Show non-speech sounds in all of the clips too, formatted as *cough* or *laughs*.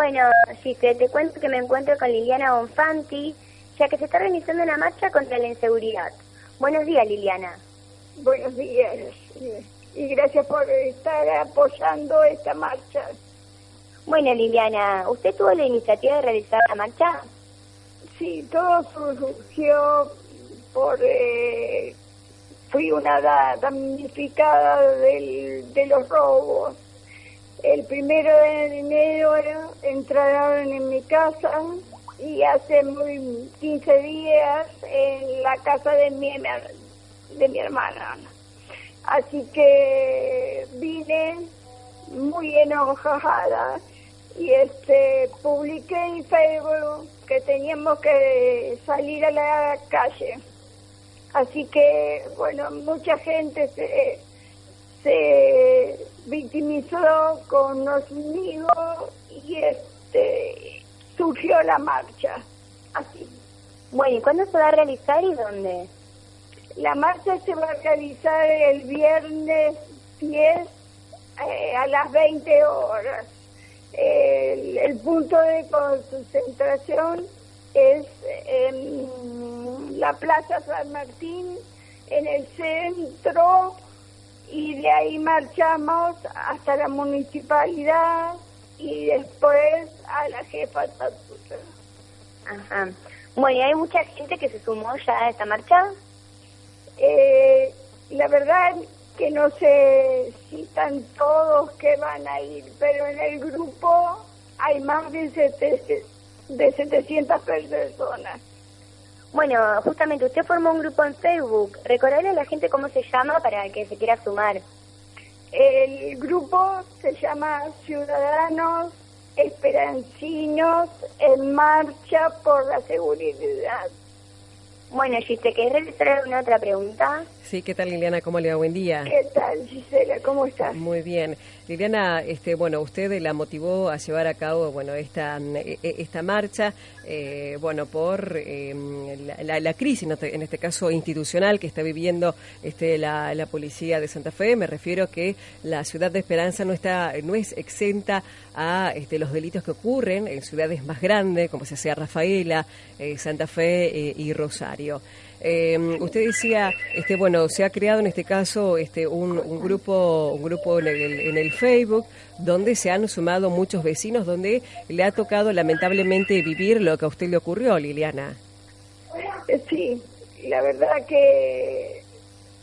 Bueno, sí, te, te cuento que me encuentro con Liliana Bonfanti, ya que se está organizando una marcha contra la inseguridad. Buenos días, Liliana. Buenos días y gracias por estar apoyando esta marcha. Bueno, Liliana, ¿usted tuvo la iniciativa de realizar la marcha? Sí, todo surgió por... Eh, fui una damnificada del, de los robos. El primero de enero entraron en mi casa y hace muy 15 días en la casa de mi, de mi hermana. Así que vine muy enojada y este publiqué en Facebook que teníamos que salir a la calle. Así que, bueno, mucha gente se, se victimizó conmigo y este surgió la marcha. Así. Bueno, ¿y cuándo se va a realizar y dónde? La marcha se va a realizar el viernes 10 eh, a las 20 horas. El, punto de concentración es en la Plaza San Martín, en el centro, y de ahí marchamos hasta la municipalidad y después a la jefa Ajá. Bueno, ¿y hay mucha gente que se sumó ya a esta marcha? Eh, la verdad que no sé si están todos que van a ir, pero en el grupo hay más de, de 700 personas. Bueno, justamente usted formó un grupo en Facebook. Recordarle a la gente cómo se llama para que se quiera sumar. El grupo se llama Ciudadanos Esperancinos en Marcha por la Seguridad. Bueno, Gisela, ¿querés realizar alguna otra pregunta? Sí, ¿qué tal Liliana? ¿Cómo le va? Buen día. ¿Qué tal Gisela? ¿Cómo estás? Muy bien. Liliana, este, bueno, usted la motivó a llevar a cabo, bueno, esta, e, e, esta marcha, eh, bueno, por em, la, crisis, en este caso institucional, que está viviendo este, la, la, policía de Santa Fe. Me refiero que la ciudad de Esperanza no está, no es exenta a este, los delitos que ocurren en ciudades más grandes, como se sea Rafaela, eh, Santa Fe eh, y Rosario. Eh, usted decía, este, bueno, se ha creado en este caso este, un, grupo, un grupo en el, en el, Facebook donde se han sumado muchos vecinos, donde le ha tocado lamentablemente vivir lo que a usted le ocurrió, Liliana. Sí, la verdad que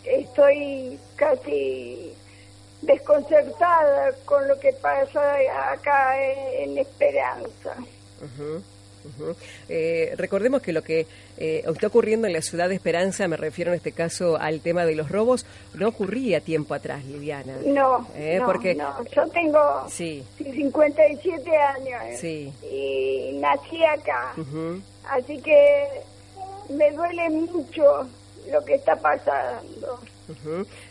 estoy casi desconcertada con lo que pasa acá en, Esperanza. Eh, recordemos que lo que eh, está ocurriendo en la ciudad de Esperanza, me refiero en este caso al tema de los robos, no ocurría tiempo atrás, Liliana. No, eh, porque... no, yo tengo 57 años y nací acá, así que me duele mucho lo que está pasando.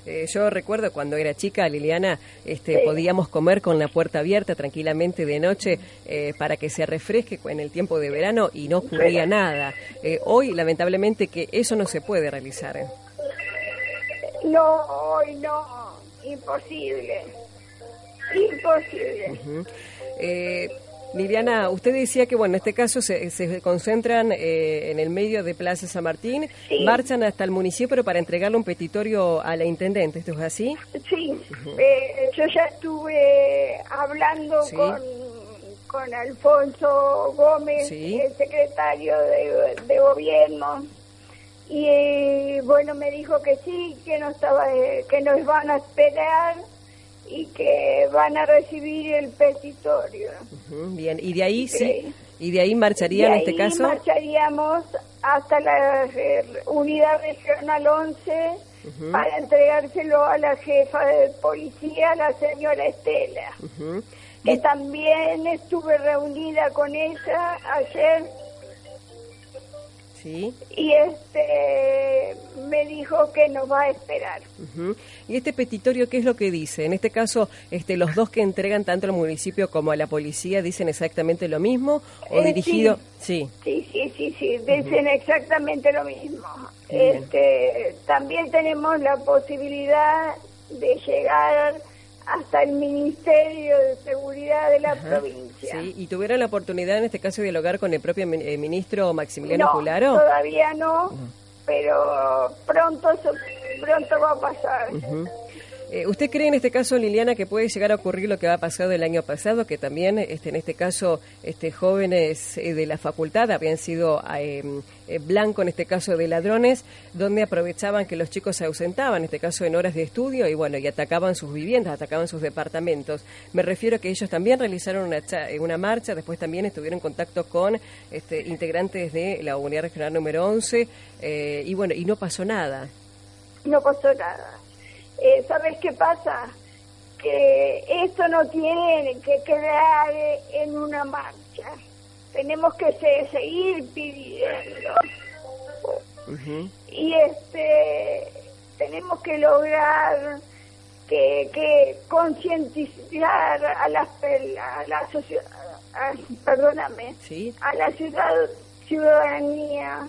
Eh, yo recuerdo cuando era chica, Liliana, este, podíamos comer con la puerta abierta tranquilamente de noche eh, para que se refresque en el tiempo de verano y no ocurría nada. Eh, hoy, lamentablemente, que eso no se puede realizar. No, hoy no, imposible, imposible. Liliana, usted decía que, bueno, en este caso se, se concentran eh, en el medio de Plaza San Martín, marchan hasta el municipio para entregarle un petitorio a la intendente, ¿esto es así? Sí, eh, yo ya estuve hablando con, con Alfonso Gómez, el secretario de, gobierno, y bueno, me dijo que sí, que, no estaba, que nos van a esperar y que van a recibir el petitorio. bien, y de ahí sí, y de ahí marcharía en este caso. marcharíamos hasta la unidad regional 11 para entregárselo a la jefa de policía, la señora Estela, que también estuve reunida con ella ayer y este me dijo que nos va a esperar. ¿Y este petitorio qué es lo que dice? En este caso, este, los dos que entregan tanto al municipio como a la policía dicen exactamente lo mismo o eh, dirigido, sí. Sí, sí, sí, sí, dicen exactamente lo mismo. Este, también tenemos la posibilidad de llegar hasta el Ministerio de Seguridad de la provincia. Sí, ¿y tuvieron la oportunidad en este caso de dialogar con el propio eh, ministro Maximiliano no, todavía no, pero pronto, pronto va a pasar. Eh, ¿Usted cree en este caso, Liliana, que puede llegar a ocurrir lo que ha pasado el año pasado, que también este, en este caso este, jóvenes eh, de la facultad habían sido eh, blanco, en este caso, de ladrones, donde aprovechaban que los chicos se ausentaban, en este caso en horas de estudio, y bueno, y atacaban sus viviendas, atacaban sus departamentos? Me refiero a que ellos también realizaron una, una marcha, después también estuvieron en contacto con este, integrantes de la unidad regional número 11, y bueno, y no pasó nada. No pasó nada eh, ¿sabes qué pasa? Que esto no tiene que quedar en una marcha. Tenemos que seguir pidiendo. Y este tenemos que lograr que, que concientizar a la, a la sociedad, perdóname, a la ciudad, ciudadanía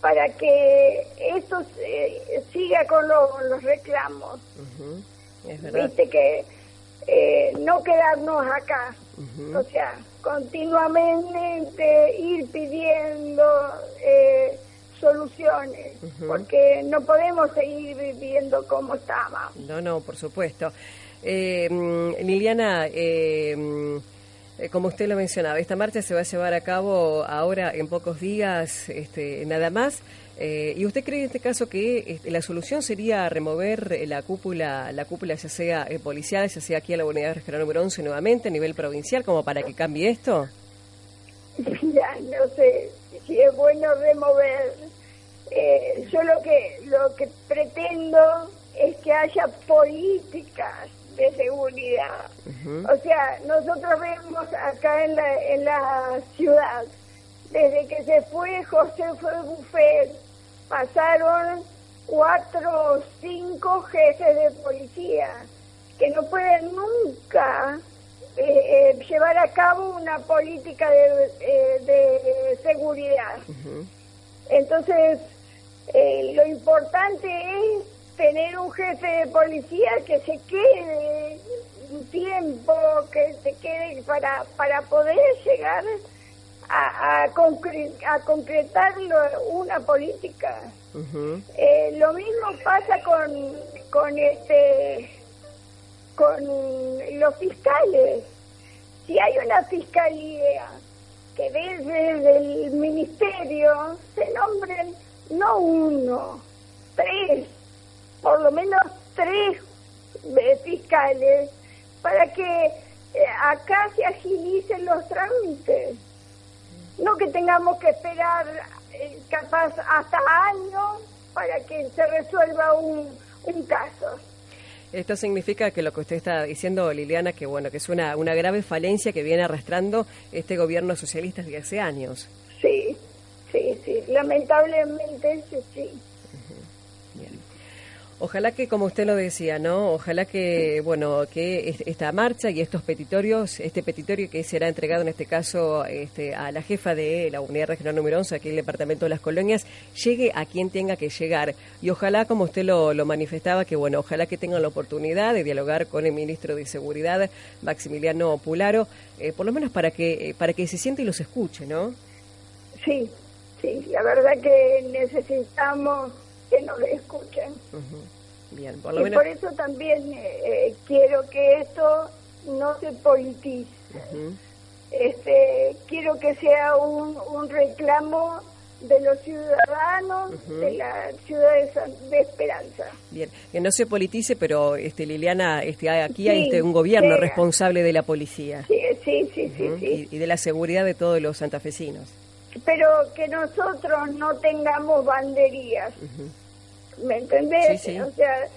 para que esto siga con los reclamos. Viste que eh, no quedarnos acá, o sea, continuamente ir pidiendo eh, soluciones, porque no podemos seguir viviendo como estamos. No, no, por supuesto. Eh, mm, Liliana, eh, mm, eh, como usted lo mencionaba, esta marcha se va a llevar a cabo ahora en pocos días, este, nada más. Eh, ¿Y usted cree en este caso que este, la solución sería remover eh, la cúpula, la cúpula ya sea policial, ya sea aquí a la unidad regional número 11 nuevamente a nivel provincial, como para que cambie esto? *laughs* Ya, no sé si es bueno remover. yo lo que, lo que pretendo es que haya políticas de seguridad. O sea, nosotros vemos acá en la, en la ciudad, desde que se fue José fue Buffet, pasaron cuatro o cinco jefes de policía que no pueden nunca eh, eh, llevar a cabo una política de, eh, de seguridad. Entonces, lo importante es tener un jefe de policía que se quede un tiempo, que se quede para, para poder llegar a, a, a concretar una política. Eh, lo mismo pasa con, con este con los fiscales. Si hay una fiscalía que desde el ministerio se nombren no uno, tres por lo menos tres eh, fiscales para que eh, acá se agilicen los trámites. No que tengamos que esperar eh, capaz hasta años para que se resuelva un, un caso. Esto significa que lo que usted está diciendo, Liliana, que bueno, que es una, una grave falencia que viene arrastrando este gobierno socialista desde hace años. Sí, sí, sí, lamentablemente sí. Ojalá que, como usted lo decía, ¿no? Ojalá que, bueno, que esta marcha y estos petitorios, este petitorio que será entregado en este caso este, a la jefa de la Unidad Regional número 11, aquí en el Departamento de las Colonias, llegue a quien tenga que llegar. Y ojalá, como usted lo, manifestaba, que, bueno, ojalá que tengan la oportunidad de dialogar con el ministro de Seguridad, Maximiliano Pularo, eh, por lo menos para que, eh, para que se siente y los escuche, ¿no? Sí, sí, la verdad que necesitamos que nos escuchen. Bien, por y por eso también eh, eh, quiero que esto no se politice. este, quiero que sea un, un reclamo de los ciudadanos de la ciudad de, Esperanza. Bien, que no se politice, pero este Liliana, este aquí hay este, un gobierno responsable de la policía. Sí, sí, sí, sí, Y, de la seguridad de todos los santafesinos. Pero que nosotros no tengamos banderías. ¿Me entendés? O sea,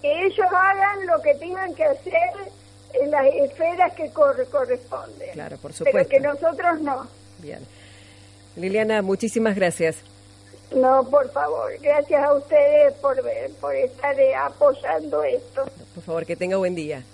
que ellos hagan lo que tengan que hacer en las esferas que corresponden. Claro, por supuesto. Pero que nosotros no. Bien. Liliana, muchísimas gracias. No, por favor, gracias a ustedes por, por estar apoyando esto. Por favor, que tenga buen día.